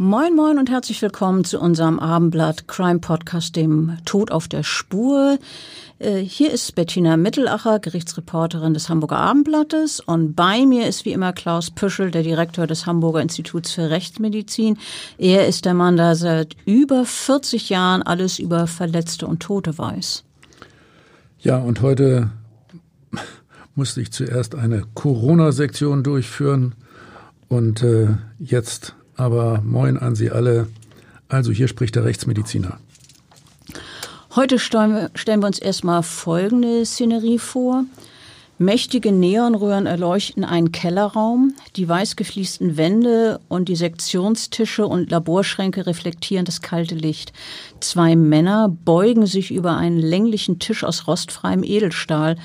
Moin Moin und herzlich willkommen zu unserem Abendblatt Crime Podcast, dem Tod auf der Spur. Äh, hier ist Bettina Mittelacher, Gerichtsreporterin des Hamburger Abendblattes und bei mir ist wie immer Klaus Püschel, der Direktor des Hamburger Instituts für Rechtsmedizin. Er ist der Mann, der seit über 40 Jahren alles über Verletzte und Tote weiß. Ja, und heute musste ich zuerst eine Corona-Sektion durchführen und äh, jetzt aber moin an Sie alle. Also hier spricht der Rechtsmediziner. Heute stellen wir uns erstmal folgende Szenerie vor. Mächtige Neonröhren erleuchten einen Kellerraum. Die weiß gefliesten Wände und die Sektionstische und Laborschränke reflektieren das kalte Licht. Zwei Männer beugen sich über einen länglichen Tisch aus rostfreiem Edelstahl.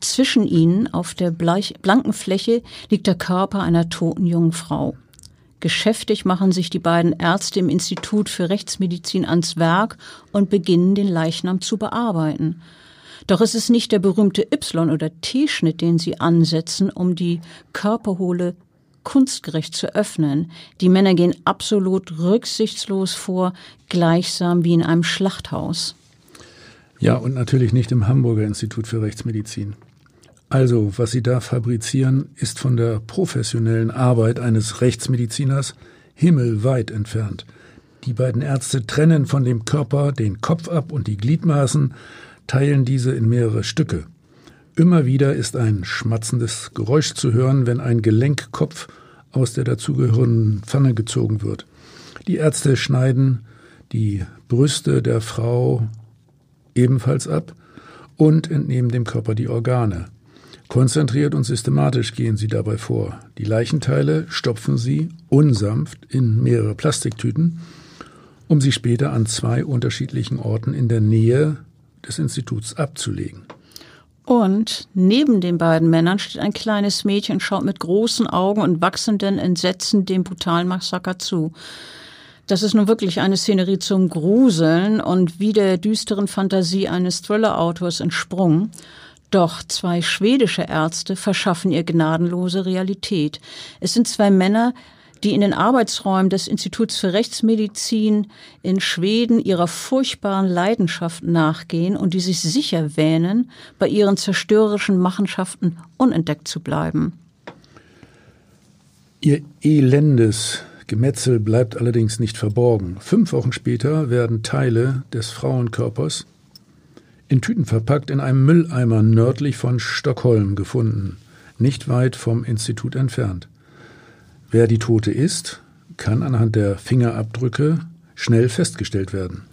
Zwischen ihnen auf der blanken Fläche liegt der Körper einer toten jungen Frau. Geschäftig machen sich die beiden Ärzte im Institut für Rechtsmedizin ans Werk und beginnen den Leichnam zu bearbeiten. Doch es ist nicht der berühmte Y- oder T-Schnitt, den sie ansetzen, um die Körperhohle kunstgerecht zu öffnen. Die Männer gehen absolut rücksichtslos vor, gleichsam wie in einem Schlachthaus. Ja, und natürlich nicht im Hamburger Institut für Rechtsmedizin. Also, was Sie da fabrizieren, ist von der professionellen Arbeit eines Rechtsmediziners himmelweit entfernt. Die beiden Ärzte trennen von dem Körper den Kopf ab und die Gliedmaßen, teilen diese in mehrere Stücke. Immer wieder ist ein schmatzendes Geräusch zu hören, wenn ein Gelenkkopf aus der dazugehörenden Pfanne gezogen wird. Die Ärzte schneiden die Brüste der Frau ebenfalls ab und entnehmen dem Körper die Organe. Konzentriert und systematisch gehen sie dabei vor. Die Leichenteile stopfen sie unsanft in mehrere Plastiktüten, um sie später an zwei unterschiedlichen Orten in der Nähe des Instituts abzulegen. Und neben den beiden Männern steht ein kleines Mädchen schaut mit großen Augen und wachsenden Entsetzen dem brutalen Massaker zu. Das ist nun wirklich eine Szenerie zum Gruseln und wie der düsteren Fantasie eines Thriller-Autors entsprungen. Doch zwei schwedische Ärzte verschaffen ihr gnadenlose Realität. Es sind zwei Männer, die in den Arbeitsräumen des Instituts für Rechtsmedizin in Schweden ihrer furchtbaren Leidenschaft nachgehen und die sich sicher wähnen, bei ihren zerstörerischen Machenschaften unentdeckt zu bleiben. Ihr elendes Gemetzel bleibt allerdings nicht verborgen. Fünf Wochen später werden Teile des Frauenkörpers in Tüten verpackt in einem Mülleimer nördlich von Stockholm gefunden, nicht weit vom Institut entfernt. Wer die Tote ist, kann anhand der Fingerabdrücke schnell festgestellt werden.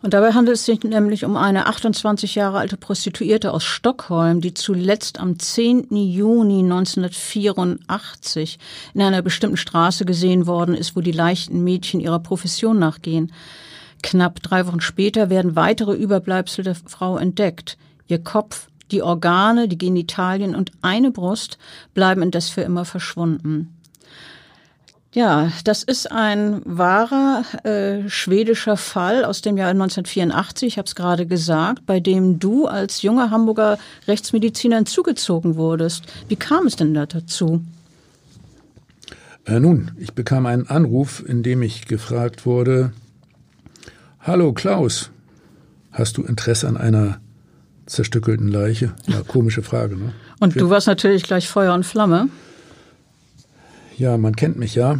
Und dabei handelt es sich nämlich um eine 28 Jahre alte Prostituierte aus Stockholm, die zuletzt am 10. Juni 1984 in einer bestimmten Straße gesehen worden ist, wo die leichten Mädchen ihrer Profession nachgehen. Knapp drei Wochen später werden weitere Überbleibsel der Frau entdeckt. Ihr Kopf, die Organe, die Genitalien und eine Brust bleiben indes für immer verschwunden. Ja, das ist ein wahrer äh, schwedischer Fall aus dem Jahr 1984, ich habe es gerade gesagt, bei dem du als junger Hamburger Rechtsmediziner hinzugezogen wurdest. Wie kam es denn da dazu? Äh, nun, ich bekam einen Anruf, in dem ich gefragt wurde, Hallo Klaus, hast du Interesse an einer zerstückelten Leiche? Ja, komische Frage, ne? Und du warst natürlich gleich Feuer und Flamme. Ja, man kennt mich ja.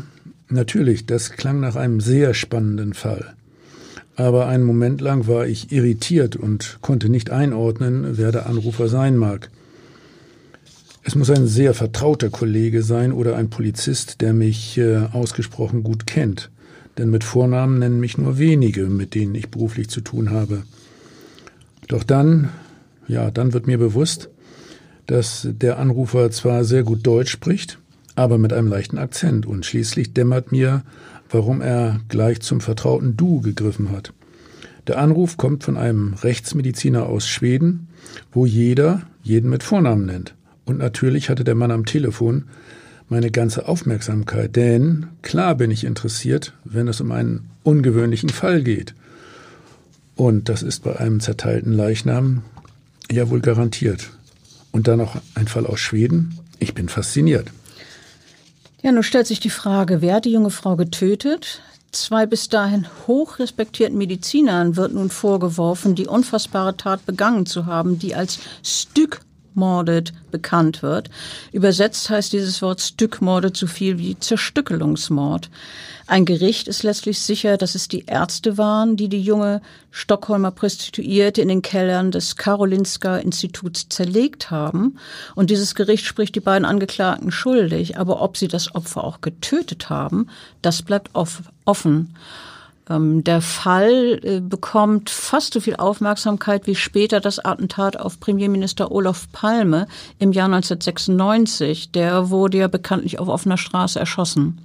Natürlich, das klang nach einem sehr spannenden Fall. aber einen Moment lang war ich irritiert und konnte nicht einordnen, wer der Anrufer sein mag. Es muss ein sehr vertrauter Kollege sein oder ein Polizist, der mich äh, ausgesprochen gut kennt. Denn mit Vornamen nennen mich nur wenige, mit denen ich beruflich zu tun habe. Doch dann, ja, dann wird mir bewusst, dass der Anrufer zwar sehr gut Deutsch spricht, aber mit einem leichten Akzent und schließlich dämmert mir, warum er gleich zum vertrauten Du gegriffen hat. Der Anruf kommt von einem Rechtsmediziner aus Schweden, wo jeder jeden mit Vornamen nennt. Und natürlich hatte der Mann am Telefon meine ganze Aufmerksamkeit, denn klar bin ich interessiert, wenn es um einen ungewöhnlichen Fall geht. Und das ist bei einem zerteilten Leichnam ja wohl garantiert. Und dann noch ein Fall aus Schweden. Ich bin fasziniert. Ja, nun stellt sich die Frage, wer hat die junge Frau getötet? Zwei bis dahin hoch respektierten Medizinern wird nun vorgeworfen, die unfassbare Tat begangen zu haben, die als Stück Stückmordet bekannt wird. Übersetzt heißt dieses Wort Stückmordet so viel wie Zerstückelungsmord. Ein Gericht ist letztlich sicher, dass es die Ärzte waren, die die junge Stockholmer Prostituierte in den Kellern des Karolinska Instituts zerlegt haben. Und dieses Gericht spricht die beiden Angeklagten schuldig. Aber ob sie das Opfer auch getötet haben, das bleibt offen. Ähm, der Fall äh, bekommt fast so viel Aufmerksamkeit wie später das Attentat auf Premierminister Olaf Palme im Jahr 1996. Der wurde ja bekanntlich auf offener Straße erschossen.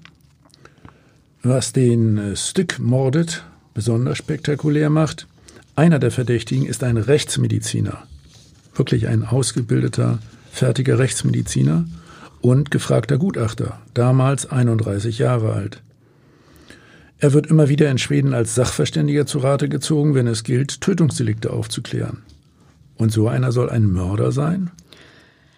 Was den äh, Stück mordet besonders spektakulär macht, einer der Verdächtigen ist ein Rechtsmediziner. Wirklich ein ausgebildeter, fertiger Rechtsmediziner und gefragter Gutachter, damals 31 Jahre alt. Er wird immer wieder in Schweden als Sachverständiger zu Rate gezogen, wenn es gilt, Tötungsdelikte aufzuklären. Und so einer soll ein Mörder sein?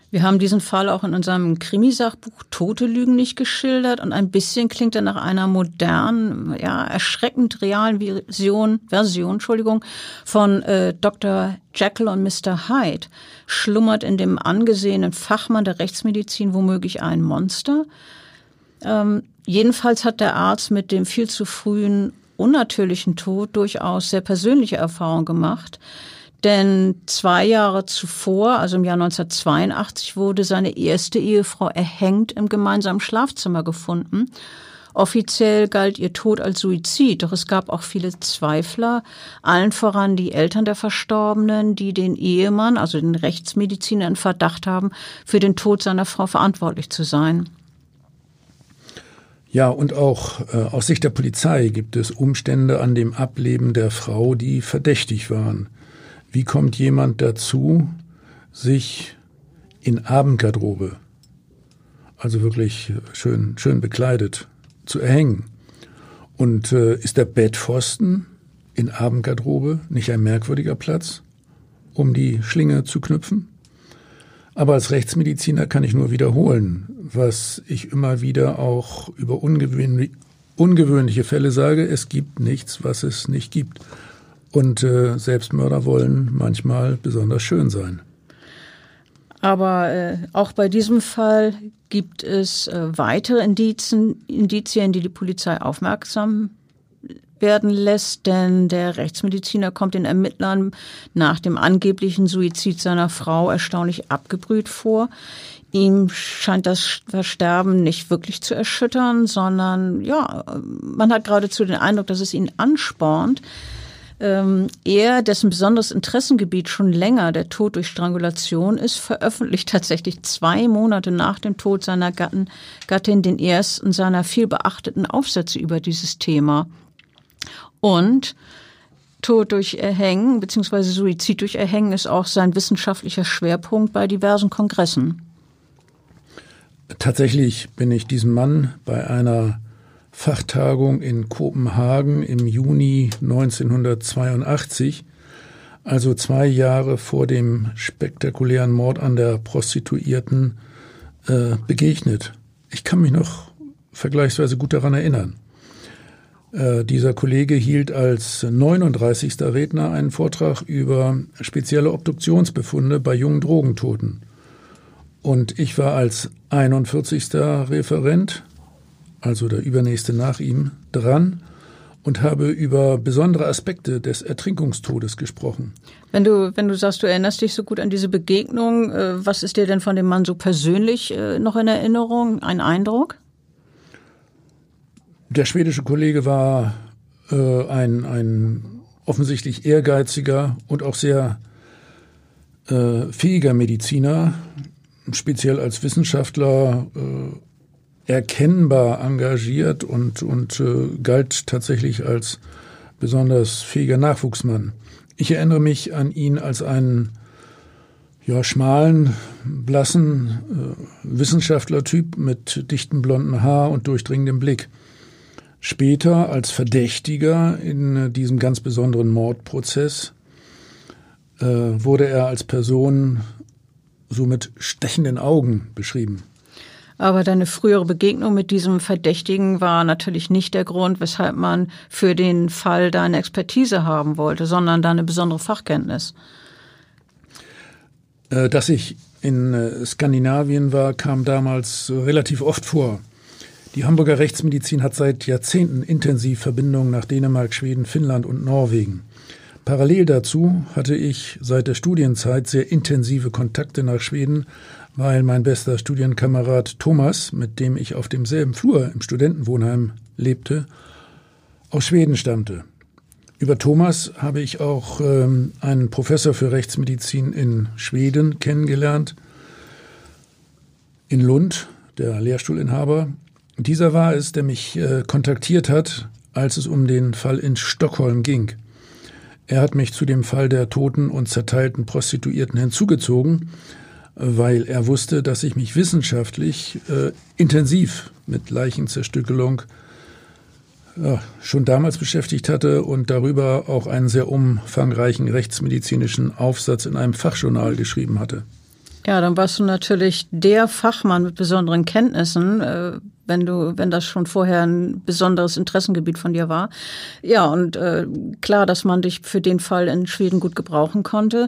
Wir haben diesen Fall auch in unserem Krimisachbuch Tote Lügen nicht geschildert und ein bisschen klingt er nach einer modernen, ja, erschreckend realen Version, Version Entschuldigung, von äh, Dr. Jekyll und Mr. Hyde. Schlummert in dem angesehenen Fachmann der Rechtsmedizin womöglich ein Monster? Ähm, jedenfalls hat der Arzt mit dem viel zu frühen unnatürlichen Tod durchaus sehr persönliche Erfahrungen gemacht. Denn zwei Jahre zuvor, also im Jahr 1982, wurde seine erste Ehefrau erhängt im gemeinsamen Schlafzimmer gefunden. Offiziell galt ihr Tod als Suizid, doch es gab auch viele Zweifler, allen voran die Eltern der Verstorbenen, die den Ehemann, also den Rechtsmediziner, in Verdacht haben, für den Tod seiner Frau verantwortlich zu sein. Ja, und auch äh, aus Sicht der Polizei gibt es Umstände an dem Ableben der Frau, die verdächtig waren. Wie kommt jemand dazu, sich in Abendgarderobe, also wirklich schön, schön bekleidet, zu erhängen? Und äh, ist der Bettpfosten in Abendgarderobe nicht ein merkwürdiger Platz, um die Schlinge zu knüpfen? Aber als Rechtsmediziner kann ich nur wiederholen, was ich immer wieder auch über ungewöhnlich, ungewöhnliche Fälle sage. Es gibt nichts, was es nicht gibt. Und äh, Selbstmörder wollen manchmal besonders schön sein. Aber äh, auch bei diesem Fall gibt es äh, weitere Indizien, Indizien, die die Polizei aufmerksam werden lässt, denn der Rechtsmediziner kommt den Ermittlern nach dem angeblichen Suizid seiner Frau erstaunlich abgebrüht vor. Ihm scheint das Versterben nicht wirklich zu erschüttern, sondern ja, man hat geradezu den Eindruck, dass es ihn anspornt. Ähm, er, dessen besonderes Interessengebiet schon länger der Tod durch Strangulation ist, veröffentlicht tatsächlich zwei Monate nach dem Tod seiner Gatten, Gattin den ersten seiner viel beachteten Aufsätze über dieses Thema. Und Tod durch Erhängen bzw. Suizid durch Erhängen ist auch sein wissenschaftlicher Schwerpunkt bei diversen Kongressen. Tatsächlich bin ich diesem Mann bei einer Fachtagung in Kopenhagen im Juni 1982, also zwei Jahre vor dem spektakulären Mord an der Prostituierten, äh, begegnet. Ich kann mich noch vergleichsweise gut daran erinnern. Äh, dieser Kollege hielt als 39. Redner einen Vortrag über spezielle Obduktionsbefunde bei jungen Drogentoten. Und ich war als 41. Referent, also der übernächste nach ihm, dran und habe über besondere Aspekte des Ertrinkungstodes gesprochen. Wenn du, wenn du sagst, du erinnerst dich so gut an diese Begegnung, äh, was ist dir denn von dem Mann so persönlich äh, noch in Erinnerung, ein Eindruck? Der schwedische Kollege war äh, ein, ein offensichtlich ehrgeiziger und auch sehr äh, fähiger Mediziner, speziell als Wissenschaftler äh, erkennbar engagiert und, und äh, galt tatsächlich als besonders fähiger Nachwuchsmann. Ich erinnere mich an ihn als einen ja, schmalen, blassen äh, Wissenschaftlertyp mit dichtem blonden Haar und durchdringendem Blick. Später als Verdächtiger in äh, diesem ganz besonderen Mordprozess äh, wurde er als Person so mit stechenden Augen beschrieben. Aber deine frühere Begegnung mit diesem Verdächtigen war natürlich nicht der Grund, weshalb man für den Fall deine Expertise haben wollte, sondern deine besondere Fachkenntnis. Äh, dass ich in äh, Skandinavien war, kam damals relativ oft vor. Die Hamburger Rechtsmedizin hat seit Jahrzehnten intensiv Verbindungen nach Dänemark, Schweden, Finnland und Norwegen. Parallel dazu hatte ich seit der Studienzeit sehr intensive Kontakte nach Schweden, weil mein bester Studienkamerad Thomas, mit dem ich auf demselben Flur im Studentenwohnheim lebte, aus Schweden stammte. Über Thomas habe ich auch ähm, einen Professor für Rechtsmedizin in Schweden kennengelernt, in Lund, der Lehrstuhlinhaber. Dieser war es, der mich äh, kontaktiert hat, als es um den Fall in Stockholm ging. Er hat mich zu dem Fall der toten und zerteilten Prostituierten hinzugezogen, weil er wusste, dass ich mich wissenschaftlich äh, intensiv mit Leichenzerstückelung ja, schon damals beschäftigt hatte und darüber auch einen sehr umfangreichen rechtsmedizinischen Aufsatz in einem Fachjournal geschrieben hatte. Ja, dann warst du natürlich der Fachmann mit besonderen Kenntnissen, äh, wenn du, wenn das schon vorher ein besonderes Interessengebiet von dir war. Ja, und äh, klar, dass man dich für den Fall in Schweden gut gebrauchen konnte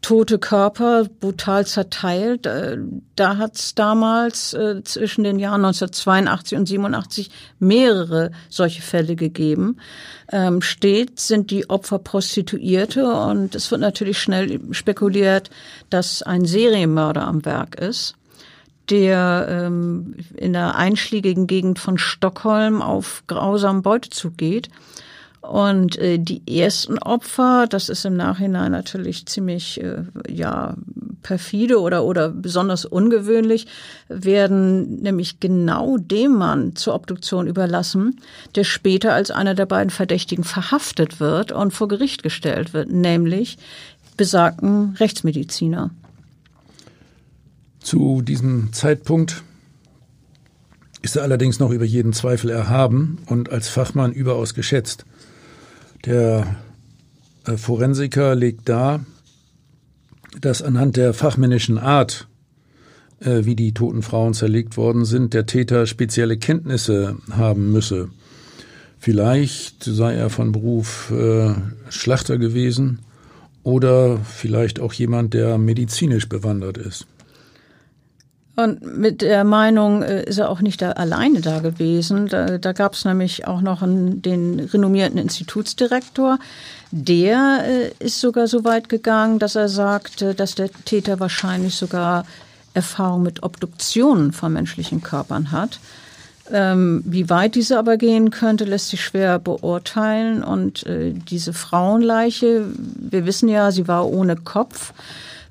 tote Körper brutal zerteilt. Äh, da hat es damals äh, zwischen den Jahren 1982 und 87 mehrere solche Fälle gegeben. Ähm, stets sind die Opfer Prostituierte und es wird natürlich schnell spekuliert, dass ein Serienmörder am Werk ist der ähm, in der einschlägigen Gegend von Stockholm auf grausamen Beutezug geht und äh, die ersten Opfer, das ist im Nachhinein natürlich ziemlich äh, ja perfide oder oder besonders ungewöhnlich, werden nämlich genau dem Mann zur Obduktion überlassen, der später als einer der beiden Verdächtigen verhaftet wird und vor Gericht gestellt wird, nämlich besagten Rechtsmediziner. Zu diesem Zeitpunkt ist er allerdings noch über jeden Zweifel erhaben und als Fachmann überaus geschätzt. Der äh, Forensiker legt dar, dass anhand der fachmännischen Art, äh, wie die toten Frauen zerlegt worden sind, der Täter spezielle Kenntnisse haben müsse. Vielleicht sei er von Beruf äh, Schlachter gewesen oder vielleicht auch jemand, der medizinisch bewandert ist. Und mit der Meinung äh, ist er auch nicht da alleine da gewesen. Da, da gab es nämlich auch noch einen, den renommierten Institutsdirektor. Der äh, ist sogar so weit gegangen, dass er sagte, dass der Täter wahrscheinlich sogar Erfahrung mit Obduktionen von menschlichen Körpern hat. Ähm, wie weit diese aber gehen könnte, lässt sich schwer beurteilen. Und äh, diese Frauenleiche, wir wissen ja, sie war ohne Kopf.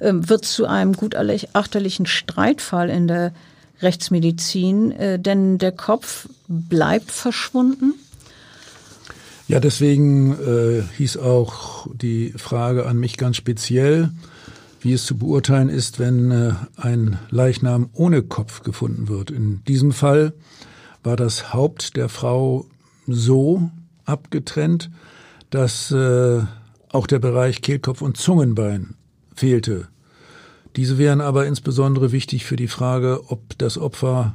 Ähm, wird zu einem gutachterlichen Streitfall in der Rechtsmedizin, äh, denn der Kopf bleibt verschwunden. Ja, deswegen äh, hieß auch die Frage an mich ganz speziell, wie es zu beurteilen ist, wenn äh, ein Leichnam ohne Kopf gefunden wird. In diesem Fall war das Haupt der Frau so abgetrennt, dass äh, auch der Bereich Kehlkopf und Zungenbein fehlte. Diese wären aber insbesondere wichtig für die Frage, ob das Opfer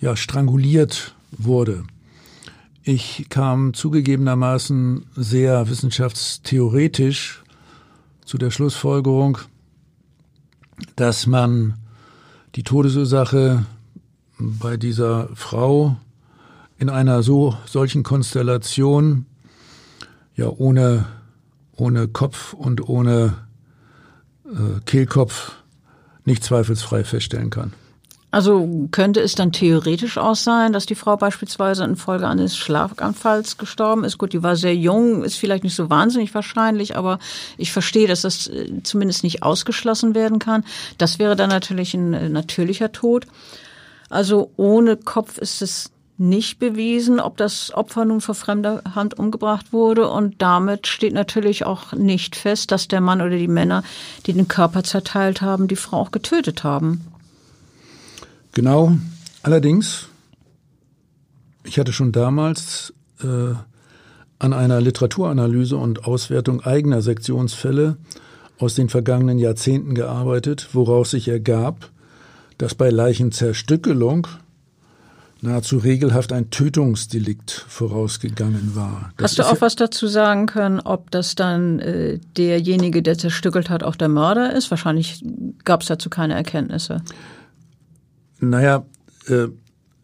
ja stranguliert wurde. Ich kam zugegebenermaßen sehr wissenschaftstheoretisch zu der Schlussfolgerung, dass man die Todesursache bei dieser Frau in einer so solchen Konstellation ja ohne ohne Kopf und ohne Kehlkopf nicht zweifelsfrei feststellen kann. Also könnte es dann theoretisch auch sein, dass die Frau beispielsweise infolge eines Schlaganfalls gestorben ist? Gut, die war sehr jung, ist vielleicht nicht so wahnsinnig wahrscheinlich, aber ich verstehe, dass das äh, zumindest nicht ausgeschlossen werden kann. Das wäre dann natürlich ein äh, natürlicher Tod. Also ohne Kopf ist es nicht bewiesen, ob das Opfer nun vor fremder Hand umgebracht wurde. Und damit steht natürlich auch nicht fest, dass der Mann oder die Männer, die den Körper zerteilt haben, die Frau auch getötet haben. Genau. Allerdings, ich hatte schon damals äh, an einer Literaturanalyse und Auswertung eigener Sektionsfälle aus den vergangenen Jahrzehnten gearbeitet, woraus sich ergab, dass bei Leichenzerstückelung nahezu regelhaft ein Tötungsdelikt vorausgegangen war. Das Hast du auch ja was dazu sagen können, ob das dann äh, derjenige, der zerstückelt hat, auch der Mörder ist? Wahrscheinlich gab es dazu keine Erkenntnisse. Naja, äh,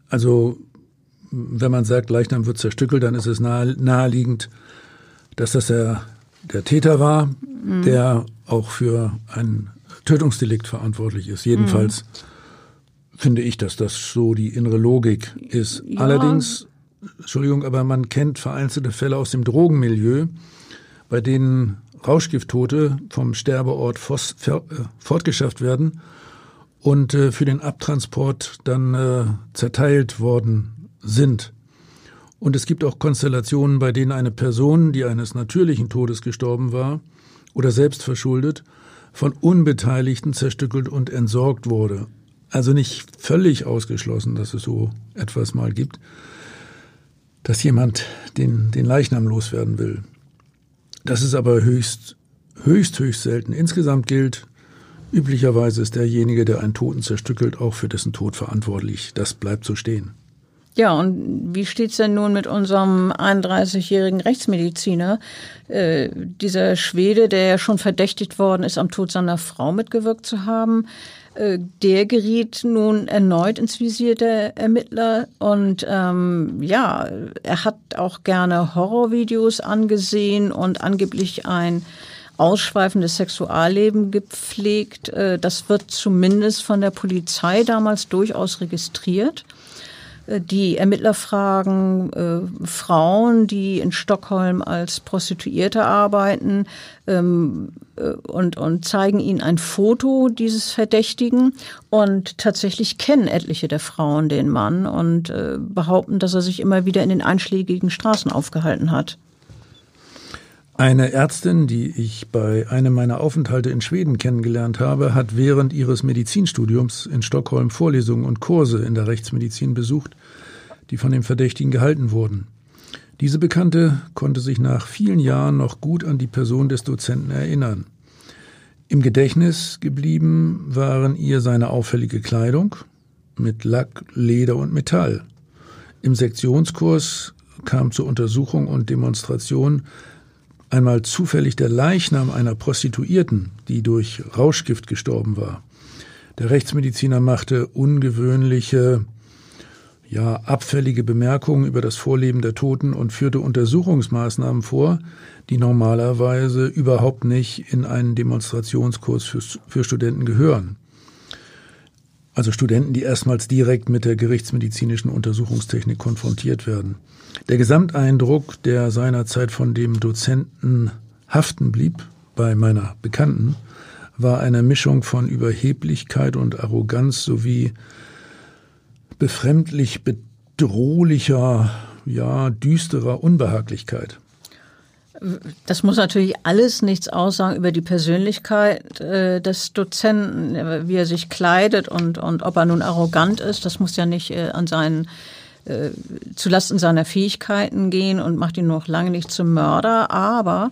also wenn man sagt, Leichnam wird zerstückelt, dann ist es nahe, naheliegend, dass das der, der Täter war, mhm. der auch für ein Tötungsdelikt verantwortlich ist. Jedenfalls mhm. Finde ich, dass das so die innere Logik ist. Ja. Allerdings, Entschuldigung, aber man kennt vereinzelte Fälle aus dem Drogenmilieu, bei denen Rauschgifttote vom Sterbeort äh, fortgeschafft werden und äh, für den Abtransport dann äh, zerteilt worden sind. Und es gibt auch Konstellationen, bei denen eine Person, die eines natürlichen Todes gestorben war oder selbst verschuldet, von Unbeteiligten zerstückelt und entsorgt wurde. Also nicht völlig ausgeschlossen, dass es so etwas mal gibt, dass jemand den, den Leichnam loswerden will. Das ist aber höchst, höchst, höchst selten. Insgesamt gilt, Üblicherweise ist derjenige, der einen Toten zerstückelt, auch für dessen Tod verantwortlich. Das bleibt so stehen. Ja, und wie steht's denn nun mit unserem 31-jährigen Rechtsmediziner? Äh, dieser Schwede, der ja schon verdächtigt worden ist, am Tod seiner Frau mitgewirkt zu haben, der geriet nun erneut ins Visier der Ermittler und ähm, ja, er hat auch gerne Horrorvideos angesehen und angeblich ein ausschweifendes Sexualleben gepflegt. Äh, das wird zumindest von der Polizei damals durchaus registriert. Äh, die Ermittler fragen äh, Frauen, die in Stockholm als Prostituierte arbeiten, ähm, äh, und, und zeigen ihnen ein Foto dieses Verdächtigen. Und tatsächlich kennen etliche der Frauen den Mann und äh, behaupten, dass er sich immer wieder in den einschlägigen Straßen aufgehalten hat. Eine Ärztin, die ich bei einem meiner Aufenthalte in Schweden kennengelernt habe, hat während ihres Medizinstudiums in Stockholm Vorlesungen und Kurse in der Rechtsmedizin besucht, die von dem Verdächtigen gehalten wurden. Diese Bekannte konnte sich nach vielen Jahren noch gut an die Person des Dozenten erinnern. Im Gedächtnis geblieben waren ihr seine auffällige Kleidung mit Lack, Leder und Metall. Im Sektionskurs kam zur Untersuchung und Demonstration einmal zufällig der Leichnam einer Prostituierten, die durch Rauschgift gestorben war. Der Rechtsmediziner machte ungewöhnliche, ja, abfällige Bemerkungen über das Vorleben der Toten und führte Untersuchungsmaßnahmen vor, die normalerweise überhaupt nicht in einen Demonstrationskurs für, für Studenten gehören. Also Studenten, die erstmals direkt mit der gerichtsmedizinischen Untersuchungstechnik konfrontiert werden. Der Gesamteindruck, der seinerzeit von dem Dozenten haften blieb, bei meiner Bekannten, war eine Mischung von Überheblichkeit und Arroganz sowie befremdlich bedrohlicher, ja, düsterer Unbehaglichkeit. Das muss natürlich alles nichts aussagen über die Persönlichkeit äh, des Dozenten, wie er sich kleidet und, und ob er nun arrogant ist. Das muss ja nicht äh, an seinen äh, zulasten seiner Fähigkeiten gehen und macht ihn noch lange nicht zum Mörder, aber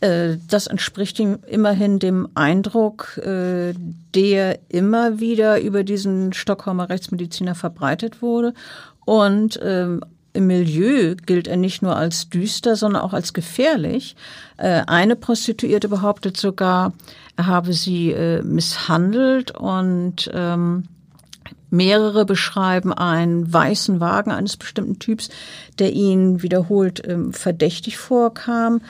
äh, das entspricht ihm immerhin dem Eindruck, äh, der immer wieder über diesen Stockholmer Rechtsmediziner verbreitet wurde. Und ähm, im Milieu gilt er nicht nur als düster, sondern auch als gefährlich. Äh, eine Prostituierte behauptet sogar, er habe sie äh, misshandelt und ähm, Mehrere beschreiben einen weißen Wagen eines bestimmten Typs, der ihnen wiederholt ähm, verdächtig vorkam.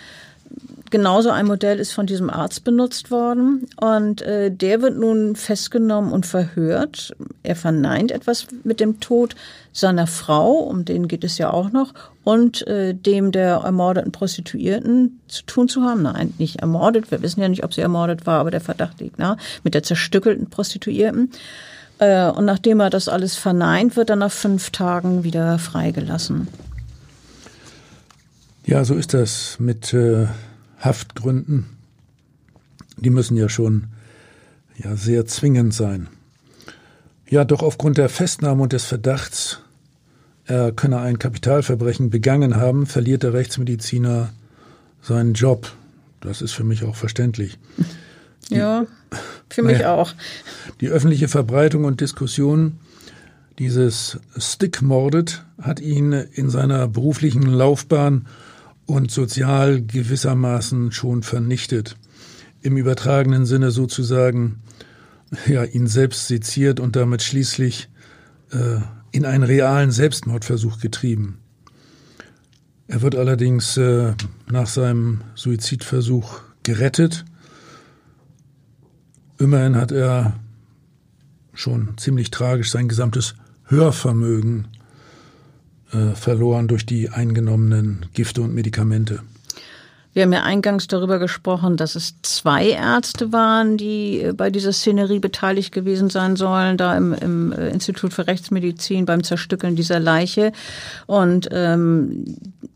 Genauso ein Modell ist von diesem Arzt benutzt worden und äh, der wird nun festgenommen und verhört. Er verneint etwas mit dem Tod seiner Frau, um den geht es ja auch noch, und äh, dem der ermordeten Prostituierten zu tun zu haben. Nein, nicht ermordet. Wir wissen ja nicht, ob sie ermordet war, aber der Verdacht liegt nahe. Mit der zerstückelten Prostituierten. Äh, und nachdem er das alles verneint, wird er nach fünf Tagen wieder freigelassen. Ja, so ist das mit äh, Haftgründen. Die müssen ja schon ja, sehr zwingend sein. Ja, doch aufgrund der Festnahme und des Verdachts, er könne ein Kapitalverbrechen begangen haben, verliert der Rechtsmediziner seinen Job. Das ist für mich auch verständlich. Die, ja, für mich naja, auch. Die öffentliche Verbreitung und Diskussion dieses Stickmordet hat ihn in seiner beruflichen Laufbahn und sozial gewissermaßen schon vernichtet. Im übertragenen Sinne sozusagen ja, ihn selbst seziert und damit schließlich äh, in einen realen Selbstmordversuch getrieben. Er wird allerdings äh, nach seinem Suizidversuch gerettet. Immerhin hat er schon ziemlich tragisch sein gesamtes Hörvermögen äh, verloren durch die eingenommenen Gifte und Medikamente. Wir haben ja eingangs darüber gesprochen, dass es zwei Ärzte waren, die äh, bei dieser Szenerie beteiligt gewesen sein sollen, da im, im äh, Institut für Rechtsmedizin beim Zerstückeln dieser Leiche. Und ähm,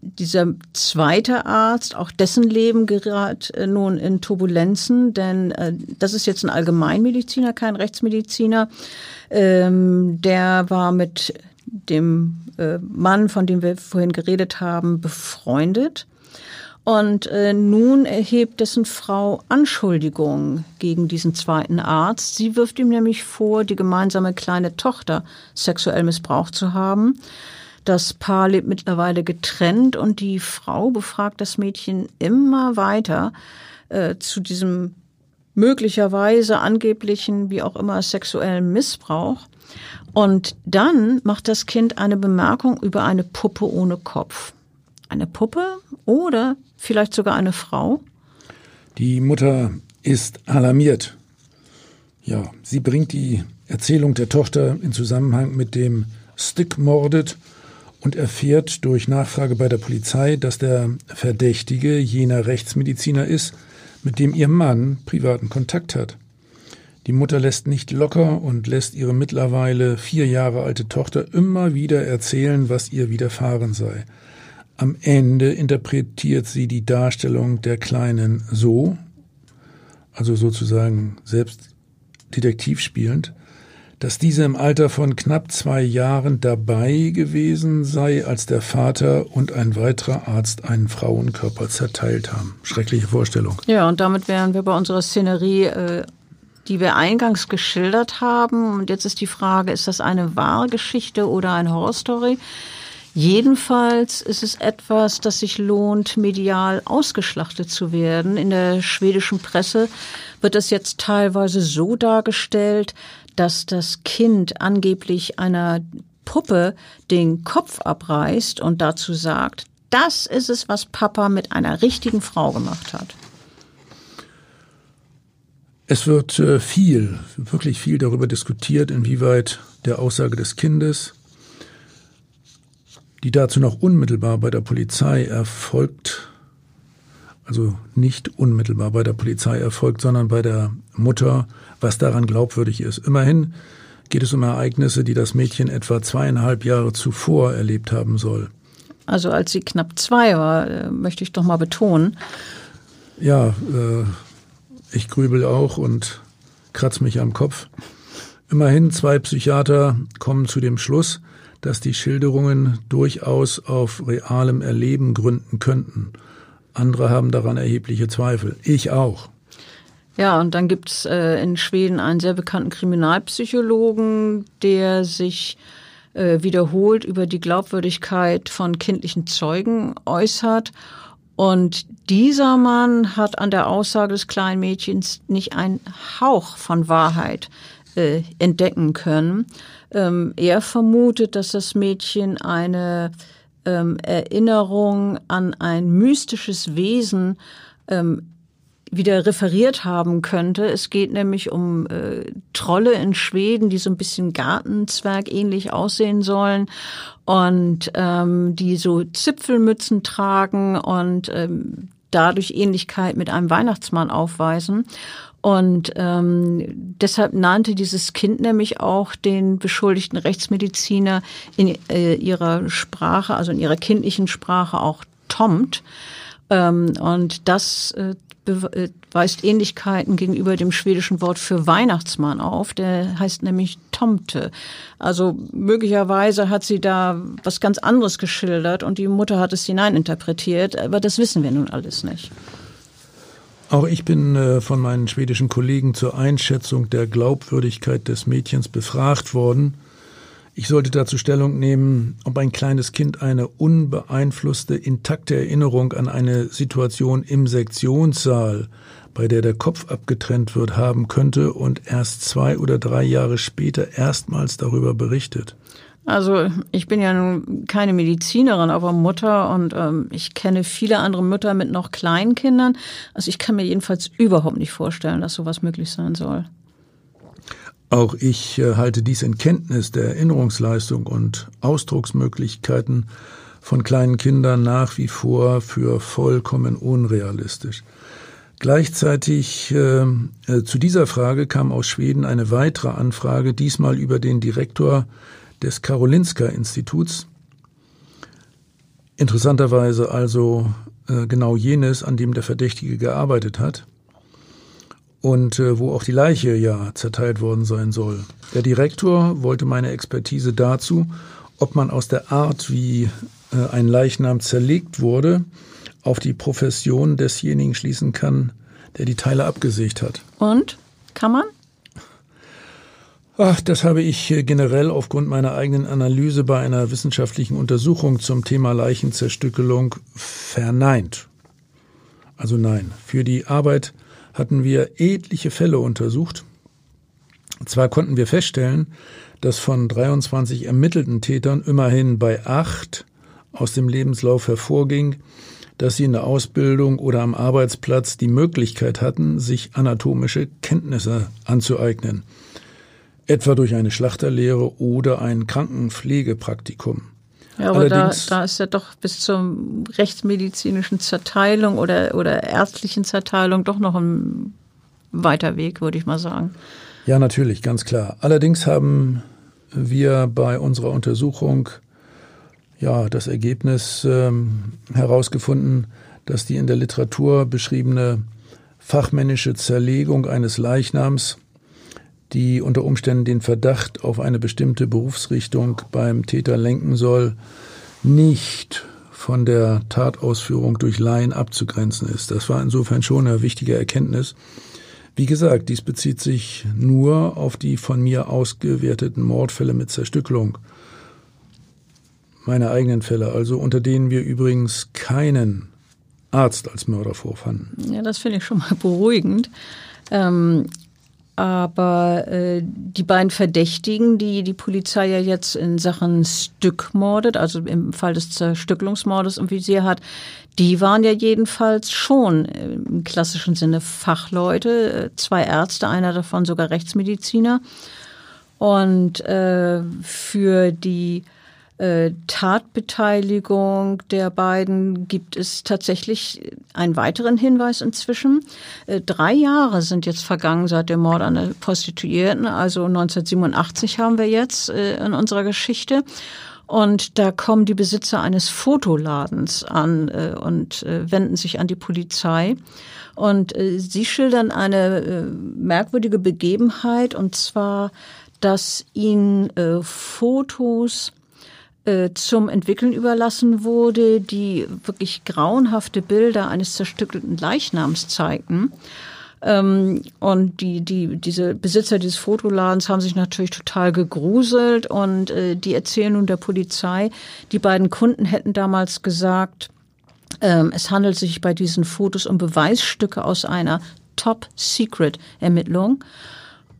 dieser zweite Arzt, auch dessen Leben gerät äh, nun in Turbulenzen, denn äh, das ist jetzt ein Allgemeinmediziner, kein Rechtsmediziner. Ähm, der war mit dem äh, Mann, von dem wir vorhin geredet haben, befreundet. Und äh, nun erhebt dessen Frau Anschuldigungen gegen diesen zweiten Arzt. Sie wirft ihm nämlich vor, die gemeinsame kleine Tochter sexuell missbraucht zu haben. Das Paar lebt mittlerweile getrennt und die Frau befragt das Mädchen immer weiter äh, zu diesem möglicherweise angeblichen, wie auch immer, sexuellen Missbrauch. Und dann macht das Kind eine Bemerkung über eine Puppe ohne Kopf. Eine Puppe oder vielleicht sogar eine Frau? Die Mutter ist alarmiert. Ja, sie bringt die Erzählung der Tochter in Zusammenhang mit dem Stickmordet und erfährt durch Nachfrage bei der Polizei, dass der Verdächtige jener Rechtsmediziner ist, mit dem ihr Mann privaten Kontakt hat. Die Mutter lässt nicht locker und lässt ihre mittlerweile vier Jahre alte Tochter immer wieder erzählen, was ihr widerfahren sei. Am Ende interpretiert sie die Darstellung der Kleinen so, also sozusagen selbst Detektiv spielend, dass diese im Alter von knapp zwei Jahren dabei gewesen sei, als der Vater und ein weiterer Arzt einen Frauenkörper zerteilt haben. Schreckliche Vorstellung. Ja, und damit wären wir bei unserer Szenerie äh, die wir eingangs geschildert haben. Und jetzt ist die Frage, ist das eine wahre Geschichte oder eine Horrorstory? Jedenfalls ist es etwas, das sich lohnt, medial ausgeschlachtet zu werden. In der schwedischen Presse wird es jetzt teilweise so dargestellt, dass das Kind angeblich einer Puppe den Kopf abreißt und dazu sagt, das ist es, was Papa mit einer richtigen Frau gemacht hat. Es wird äh, viel, wirklich viel darüber diskutiert, inwieweit der Aussage des Kindes, die dazu noch unmittelbar bei der Polizei erfolgt, also nicht unmittelbar bei der Polizei erfolgt, sondern bei der Mutter, was daran glaubwürdig ist. Immerhin geht es um Ereignisse, die das Mädchen etwa zweieinhalb Jahre zuvor erlebt haben soll. Also als sie knapp zwei war, äh, möchte ich doch mal betonen. Ja, äh, ich grübel auch und kratze mich am Kopf. Immerhin zwei Psychiater kommen zu dem Schluss, dass die Schilderungen durchaus auf realem Erleben gründen könnten. Andere haben daran erhebliche Zweifel. Ich auch. Ja, und dann gibt's äh, in Schweden einen sehr bekannten Kriminalpsychologen, der sich äh, wiederholt über die Glaubwürdigkeit von kindlichen Zeugen äußert und dieser Mann hat an der Aussage des kleinen Mädchens nicht einen Hauch von Wahrheit äh, entdecken können. Ähm, er vermutet, dass das Mädchen eine ähm, Erinnerung an ein mystisches Wesen ähm, wieder referiert haben könnte. Es geht nämlich um äh, Trolle in Schweden, die so ein bisschen Gartenzwerg ähnlich aussehen sollen und ähm, die so Zipfelmützen tragen und ähm, dadurch Ähnlichkeit mit einem Weihnachtsmann aufweisen. Und ähm, deshalb nannte dieses Kind nämlich auch den beschuldigten Rechtsmediziner in äh, ihrer Sprache, also in ihrer kindlichen Sprache auch Tomt. Ähm, und das äh, äh, weist Ähnlichkeiten gegenüber dem schwedischen Wort für Weihnachtsmann auf. Der heißt nämlich Tomte. Also möglicherweise hat sie da was ganz anderes geschildert und die Mutter hat es hineininterpretiert, aber das wissen wir nun alles nicht. Auch ich bin äh, von meinen schwedischen Kollegen zur Einschätzung der Glaubwürdigkeit des Mädchens befragt worden. Ich sollte dazu Stellung nehmen, ob ein kleines Kind eine unbeeinflusste, intakte Erinnerung an eine Situation im Sektionssaal, bei der der Kopf abgetrennt wird, haben könnte und erst zwei oder drei Jahre später erstmals darüber berichtet. Also ich bin ja nun keine Medizinerin, aber Mutter und ähm, ich kenne viele andere Mütter mit noch kleinen Kindern. Also ich kann mir jedenfalls überhaupt nicht vorstellen, dass sowas möglich sein soll. Auch ich äh, halte dies in Kenntnis der Erinnerungsleistung und Ausdrucksmöglichkeiten von kleinen Kindern nach wie vor für vollkommen unrealistisch. Gleichzeitig äh, äh, zu dieser Frage kam aus Schweden eine weitere Anfrage, diesmal über den Direktor des Karolinska-Instituts. Interessanterweise also äh, genau jenes, an dem der Verdächtige gearbeitet hat und äh, wo auch die Leiche ja zerteilt worden sein soll. Der Direktor wollte meine Expertise dazu, ob man aus der Art, wie äh, ein Leichnam zerlegt wurde, auf die Profession desjenigen schließen kann, der die Teile abgesägt hat. Und? Kann man? Ach, das habe ich äh, generell aufgrund meiner eigenen Analyse bei einer wissenschaftlichen Untersuchung zum Thema Leichenzerstückelung verneint. Also nein, für die Arbeit hatten wir etliche Fälle untersucht. Zwar konnten wir feststellen, dass von 23 ermittelten Tätern immerhin bei acht aus dem Lebenslauf hervorging, dass sie in der Ausbildung oder am Arbeitsplatz die Möglichkeit hatten, sich anatomische Kenntnisse anzueignen, etwa durch eine Schlachterlehre oder ein Krankenpflegepraktikum. Ja, aber da, da ist ja doch bis zur rechtsmedizinischen Zerteilung oder, oder ärztlichen Zerteilung doch noch ein weiter Weg, würde ich mal sagen. Ja, natürlich, ganz klar. Allerdings haben wir bei unserer Untersuchung ja das Ergebnis ähm, herausgefunden, dass die in der Literatur beschriebene fachmännische Zerlegung eines Leichnams die unter Umständen den Verdacht auf eine bestimmte Berufsrichtung beim Täter lenken soll, nicht von der Tatausführung durch Laien abzugrenzen ist. Das war insofern schon eine wichtige Erkenntnis. Wie gesagt, dies bezieht sich nur auf die von mir ausgewerteten Mordfälle mit Zerstückelung. Meine eigenen Fälle, also unter denen wir übrigens keinen Arzt als Mörder vorfanden. Ja, das finde ich schon mal beruhigend. Ähm, aber äh, die beiden Verdächtigen, die die Polizei ja jetzt in Sachen Stückmordet, also im Fall des Zerstückelungsmordes im Visier hat, die waren ja jedenfalls schon im klassischen Sinne Fachleute, äh, zwei Ärzte, einer davon sogar Rechtsmediziner. Und äh, für die äh, Tatbeteiligung der beiden gibt es tatsächlich einen weiteren Hinweis inzwischen. Äh, drei Jahre sind jetzt vergangen seit dem Mord an der Prostituierten, also 1987 haben wir jetzt äh, in unserer Geschichte. Und da kommen die Besitzer eines Fotoladens an und wenden sich an die Polizei. Und sie schildern eine merkwürdige Begebenheit, und zwar, dass ihnen Fotos zum Entwickeln überlassen wurde, die wirklich grauenhafte Bilder eines zerstückelten Leichnams zeigten. Ähm, und die, die, diese Besitzer dieses Fotoladens haben sich natürlich total gegruselt und äh, die erzählen nun der Polizei, die beiden Kunden hätten damals gesagt, ähm, es handelt sich bei diesen Fotos um Beweisstücke aus einer Top-Secret-Ermittlung.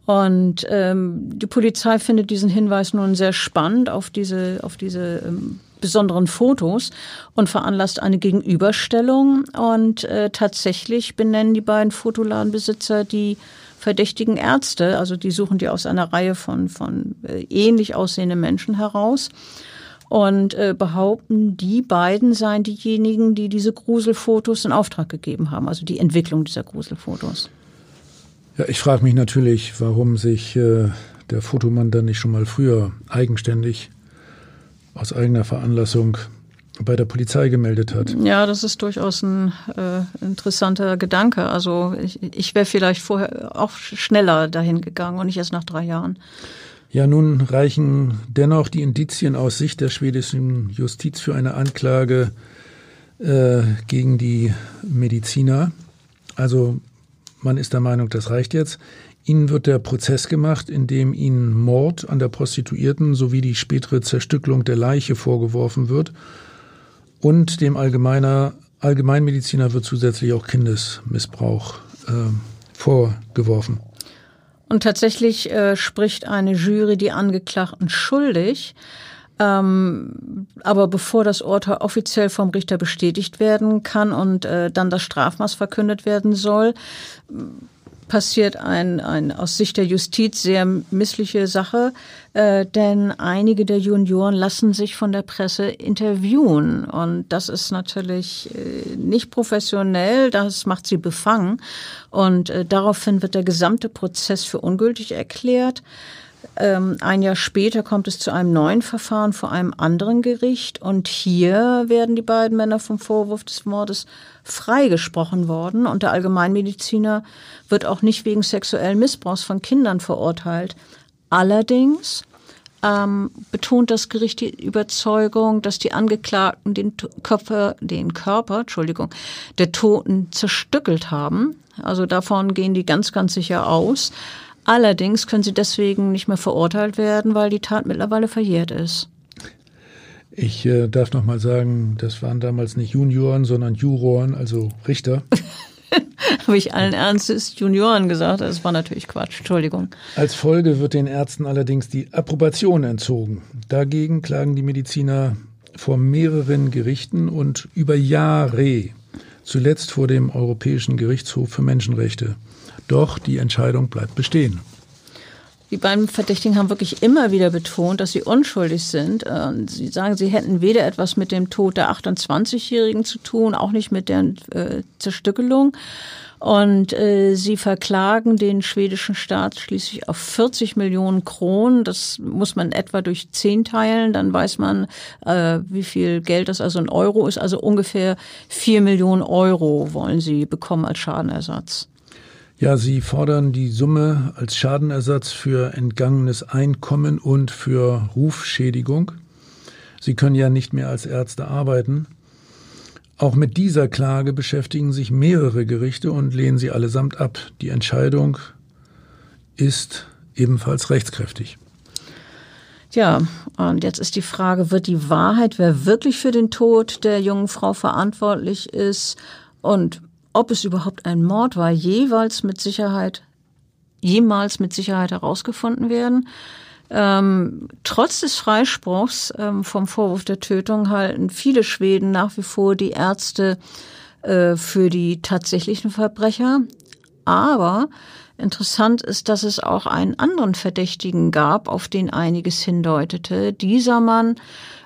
Und ähm, die Polizei findet diesen Hinweis nun sehr spannend auf diese, auf diese ähm, besonderen Fotos und veranlasst eine Gegenüberstellung. Und äh, tatsächlich benennen die beiden Fotoladenbesitzer die verdächtigen Ärzte, also die suchen die aus einer Reihe von, von äh, ähnlich aussehenden Menschen heraus und äh, behaupten, die beiden seien diejenigen, die diese Gruselfotos in Auftrag gegeben haben, also die Entwicklung dieser Gruselfotos. Ja, ich frage mich natürlich, warum sich äh, der Fotomann dann nicht schon mal früher eigenständig aus eigener Veranlassung bei der Polizei gemeldet hat. Ja, das ist durchaus ein äh, interessanter Gedanke. Also ich, ich wäre vielleicht vorher auch schneller dahin gegangen und nicht erst nach drei Jahren. Ja, nun reichen dennoch die Indizien aus Sicht der schwedischen Justiz für eine Anklage äh, gegen die Mediziner. Also man ist der Meinung, das reicht jetzt. Ihnen wird der Prozess gemacht, in dem Ihnen Mord an der Prostituierten sowie die spätere Zerstückelung der Leiche vorgeworfen wird. Und dem Allgemeiner, Allgemeinmediziner wird zusätzlich auch Kindesmissbrauch äh, vorgeworfen. Und tatsächlich äh, spricht eine Jury die Angeklagten schuldig. Ähm, aber bevor das Urteil offiziell vom Richter bestätigt werden kann und äh, dann das Strafmaß verkündet werden soll, passiert ein, ein aus Sicht der Justiz sehr missliche Sache, äh, denn einige der Junioren lassen sich von der Presse interviewen und das ist natürlich äh, nicht professionell, das macht sie befangen und äh, daraufhin wird der gesamte Prozess für ungültig erklärt. Ähm, ein Jahr später kommt es zu einem neuen Verfahren vor einem anderen Gericht und hier werden die beiden Männer vom Vorwurf des Mordes freigesprochen worden und der Allgemeinmediziner wird auch nicht wegen sexuellen Missbrauchs von Kindern verurteilt. Allerdings ähm, betont das Gericht die Überzeugung, dass die Angeklagten den Körper, den Körper, Entschuldigung, der Toten zerstückelt haben. Also davon gehen die ganz, ganz sicher aus. Allerdings können sie deswegen nicht mehr verurteilt werden, weil die Tat mittlerweile verjährt ist. Ich äh, darf noch mal sagen, das waren damals nicht Junioren, sondern Juroren, also Richter. Habe ich allen Ernstes Junioren gesagt? Das war natürlich Quatsch. Entschuldigung. Als Folge wird den Ärzten allerdings die Approbation entzogen. Dagegen klagen die Mediziner vor mehreren Gerichten und über Jahre, zuletzt vor dem Europäischen Gerichtshof für Menschenrechte. Doch die Entscheidung bleibt bestehen. Die beiden Verdächtigen haben wirklich immer wieder betont, dass sie unschuldig sind. Sie sagen, sie hätten weder etwas mit dem Tod der 28-Jährigen zu tun, auch nicht mit deren äh, Zerstückelung. Und äh, sie verklagen den schwedischen Staat schließlich auf 40 Millionen Kronen. Das muss man etwa durch zehn teilen. Dann weiß man, äh, wie viel Geld das also in Euro ist. Also ungefähr vier Millionen Euro wollen sie bekommen als Schadenersatz. Ja, Sie fordern die Summe als Schadenersatz für entgangenes Einkommen und für Rufschädigung. Sie können ja nicht mehr als Ärzte arbeiten. Auch mit dieser Klage beschäftigen sich mehrere Gerichte und lehnen sie allesamt ab. Die Entscheidung ist ebenfalls rechtskräftig. Ja, und jetzt ist die Frage, wird die Wahrheit, wer wirklich für den Tod der jungen Frau verantwortlich ist und ob es überhaupt ein Mord war, jeweils mit Sicherheit, jemals mit Sicherheit herausgefunden werden. Ähm, trotz des Freispruchs ähm, vom Vorwurf der Tötung halten viele Schweden nach wie vor die Ärzte äh, für die tatsächlichen Verbrecher. Aber interessant ist, dass es auch einen anderen Verdächtigen gab, auf den einiges hindeutete. Dieser Mann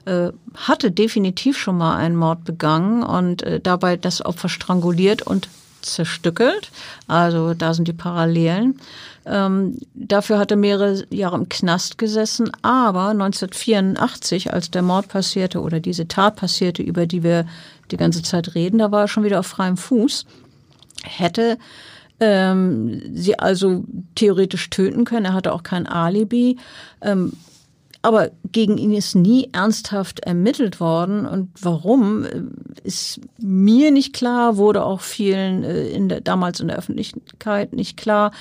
äh, hatte definitiv schon mal einen Mord begangen und äh, dabei das Opfer stranguliert und zerstückelt. Also da sind die Parallelen. Ähm, dafür hat er mehrere Jahre im Knast gesessen, aber 1984, als der Mord passierte oder diese Tat passierte, über die wir die ganze Zeit reden, da war er schon wieder auf freiem Fuß, hätte ähm, sie also theoretisch töten können. Er hatte auch kein Alibi. Ähm, aber gegen ihn ist nie ernsthaft ermittelt worden. Und warum, äh, ist mir nicht klar, wurde auch vielen äh, in der, damals in der Öffentlichkeit nicht klar.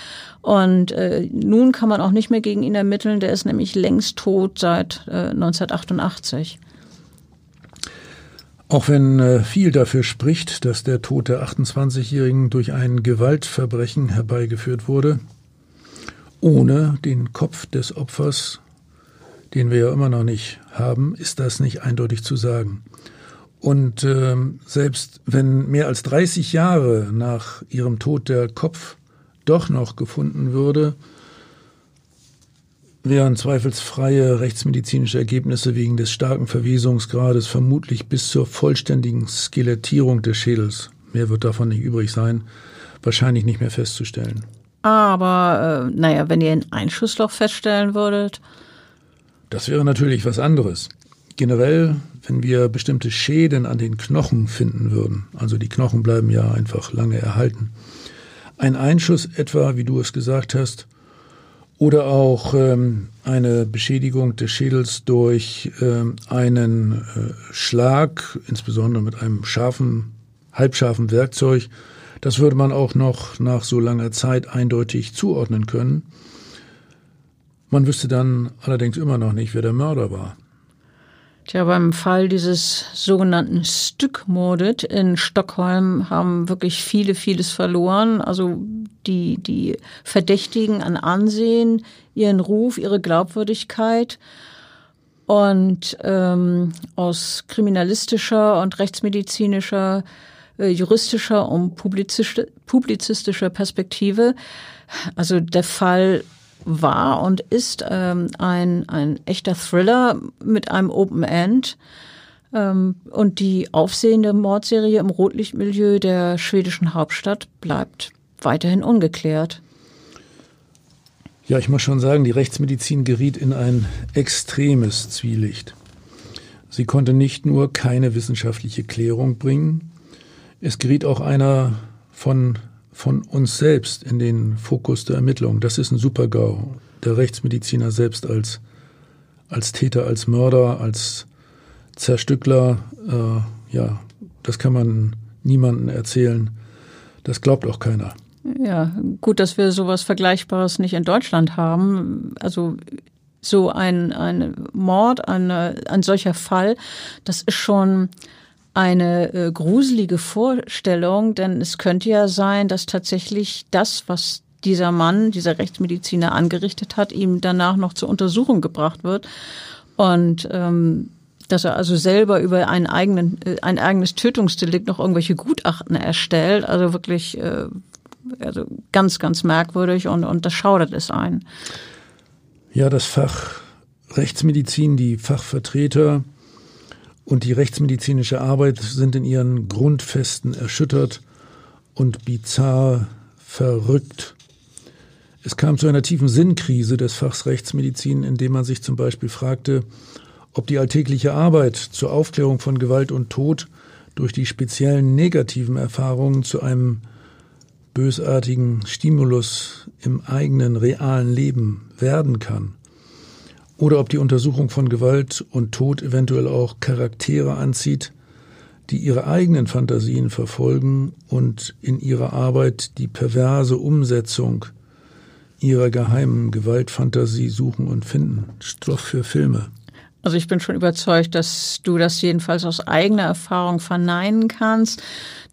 Und äh, nun kann man auch nicht mehr gegen ihn ermitteln. Der ist nämlich längst tot seit äh, 1988. Auch wenn äh, viel dafür spricht, dass der Tod der 28-Jährigen durch ein Gewaltverbrechen herbeigeführt wurde, ohne den Kopf des Opfers, den wir ja immer noch nicht haben, ist das nicht eindeutig zu sagen. Und äh, selbst wenn mehr als 30 Jahre nach ihrem Tod der Kopf doch noch gefunden würde, wären zweifelsfreie rechtsmedizinische Ergebnisse wegen des starken Verwesungsgrades vermutlich bis zur vollständigen Skelettierung des Schädels, mehr wird davon nicht übrig sein, wahrscheinlich nicht mehr festzustellen. Aber äh, naja, wenn ihr ein Einschussloch feststellen würdet. Das wäre natürlich was anderes. Generell, wenn wir bestimmte Schäden an den Knochen finden würden, also die Knochen bleiben ja einfach lange erhalten. Ein Einschuss etwa, wie du es gesagt hast, oder auch ähm, eine Beschädigung des Schädels durch ähm, einen äh, Schlag, insbesondere mit einem scharfen, halbscharfen Werkzeug, das würde man auch noch nach so langer Zeit eindeutig zuordnen können. Man wüsste dann allerdings immer noch nicht, wer der Mörder war. Tja, beim Fall dieses sogenannten Stückmordet in Stockholm haben wirklich viele, vieles verloren. Also die, die Verdächtigen an Ansehen, ihren Ruf, ihre Glaubwürdigkeit. Und ähm, aus kriminalistischer und rechtsmedizinischer, äh, juristischer und publizistischer Perspektive, also der Fall war und ist ähm, ein, ein echter Thriller mit einem Open End. Ähm, und die aufsehende Mordserie im Rotlichtmilieu der schwedischen Hauptstadt bleibt weiterhin ungeklärt. Ja, ich muss schon sagen, die Rechtsmedizin geriet in ein extremes Zwielicht. Sie konnte nicht nur keine wissenschaftliche Klärung bringen, es geriet auch einer von von uns selbst in den Fokus der Ermittlung. Das ist ein Supergau. Der Rechtsmediziner selbst als, als Täter, als Mörder, als Zerstückler, äh, ja, das kann man niemandem erzählen. Das glaubt auch keiner. Ja, gut, dass wir sowas Vergleichbares nicht in Deutschland haben. Also so ein, ein Mord, eine, ein solcher Fall, das ist schon eine äh, gruselige Vorstellung, denn es könnte ja sein, dass tatsächlich das, was dieser Mann, dieser Rechtsmediziner angerichtet hat, ihm danach noch zur Untersuchung gebracht wird. Und ähm, dass er also selber über einen eigenen, äh, ein eigenes Tötungsdelikt noch irgendwelche Gutachten erstellt. Also wirklich äh, also ganz, ganz merkwürdig und, und das schaudert es ein. Ja, das Fach Rechtsmedizin, die Fachvertreter und die rechtsmedizinische Arbeit sind in ihren Grundfesten erschüttert und bizarr verrückt. Es kam zu einer tiefen Sinnkrise des Fachs Rechtsmedizin, indem man sich zum Beispiel fragte, ob die alltägliche Arbeit zur Aufklärung von Gewalt und Tod durch die speziellen negativen Erfahrungen zu einem bösartigen Stimulus im eigenen realen Leben werden kann oder ob die Untersuchung von Gewalt und Tod eventuell auch Charaktere anzieht, die ihre eigenen Fantasien verfolgen und in ihrer Arbeit die perverse Umsetzung ihrer geheimen Gewaltfantasie suchen und finden. Stoff für Filme. Also ich bin schon überzeugt, dass du das jedenfalls aus eigener Erfahrung verneinen kannst.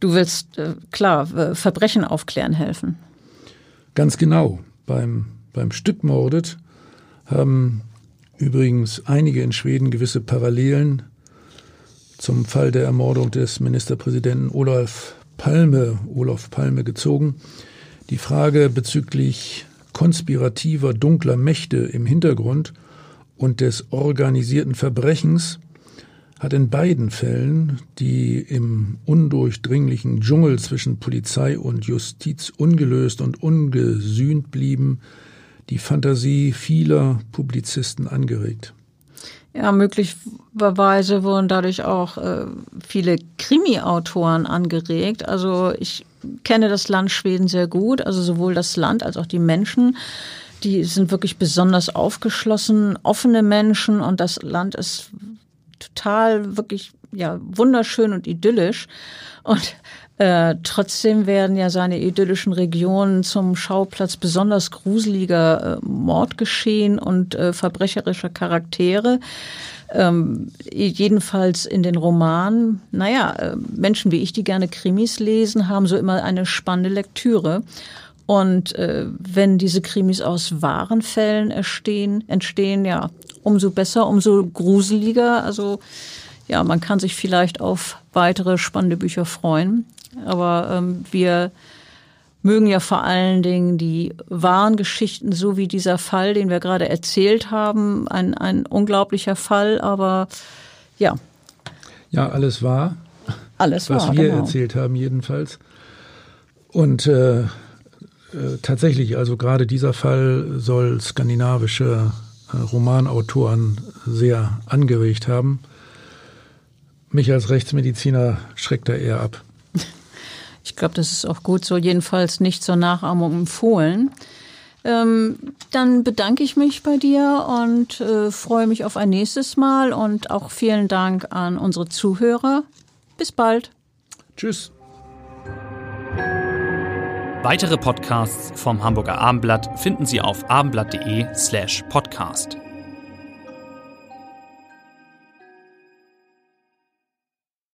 Du willst, äh, klar, Verbrechen aufklären helfen. Ganz genau. Beim, beim Stückmordet haben übrigens einige in Schweden gewisse Parallelen zum Fall der Ermordung des Ministerpräsidenten Olaf Palme, Olaf Palme gezogen. Die Frage bezüglich konspirativer dunkler Mächte im Hintergrund und des organisierten Verbrechens hat in beiden Fällen, die im undurchdringlichen Dschungel zwischen Polizei und Justiz ungelöst und ungesühnt blieben, die Fantasie vieler Publizisten angeregt. Ja, möglicherweise wurden dadurch auch äh, viele Krimi-Autoren angeregt. Also ich kenne das Land Schweden sehr gut, also sowohl das Land als auch die Menschen. Die sind wirklich besonders aufgeschlossen, offene Menschen und das Land ist total wirklich ja wunderschön und idyllisch. Und äh, trotzdem werden ja seine idyllischen Regionen zum Schauplatz besonders gruseliger äh, Mordgeschehen und äh, verbrecherischer Charaktere. Ähm, jedenfalls in den Romanen. Naja, äh, Menschen wie ich, die gerne Krimis lesen, haben so immer eine spannende Lektüre. Und äh, wenn diese Krimis aus wahren Fällen entstehen, entstehen, ja, umso besser, umso gruseliger. Also ja, man kann sich vielleicht auf weitere spannende Bücher freuen. Aber ähm, wir mögen ja vor allen Dingen die wahren Geschichten, so wie dieser Fall, den wir gerade erzählt haben. Ein, ein unglaublicher Fall, aber ja. Ja, alles wahr. Alles wahr. Was wir genau. erzählt haben, jedenfalls. Und äh, äh, tatsächlich, also gerade dieser Fall soll skandinavische äh, Romanautoren sehr angeregt haben. Mich als Rechtsmediziner schreckt er eher ab. Ich glaube, das ist auch gut so, jedenfalls nicht zur Nachahmung empfohlen. Ähm, dann bedanke ich mich bei dir und äh, freue mich auf ein nächstes Mal und auch vielen Dank an unsere Zuhörer. Bis bald. Tschüss. Weitere Podcasts vom Hamburger Abendblatt finden Sie auf abendblatt.de slash podcast.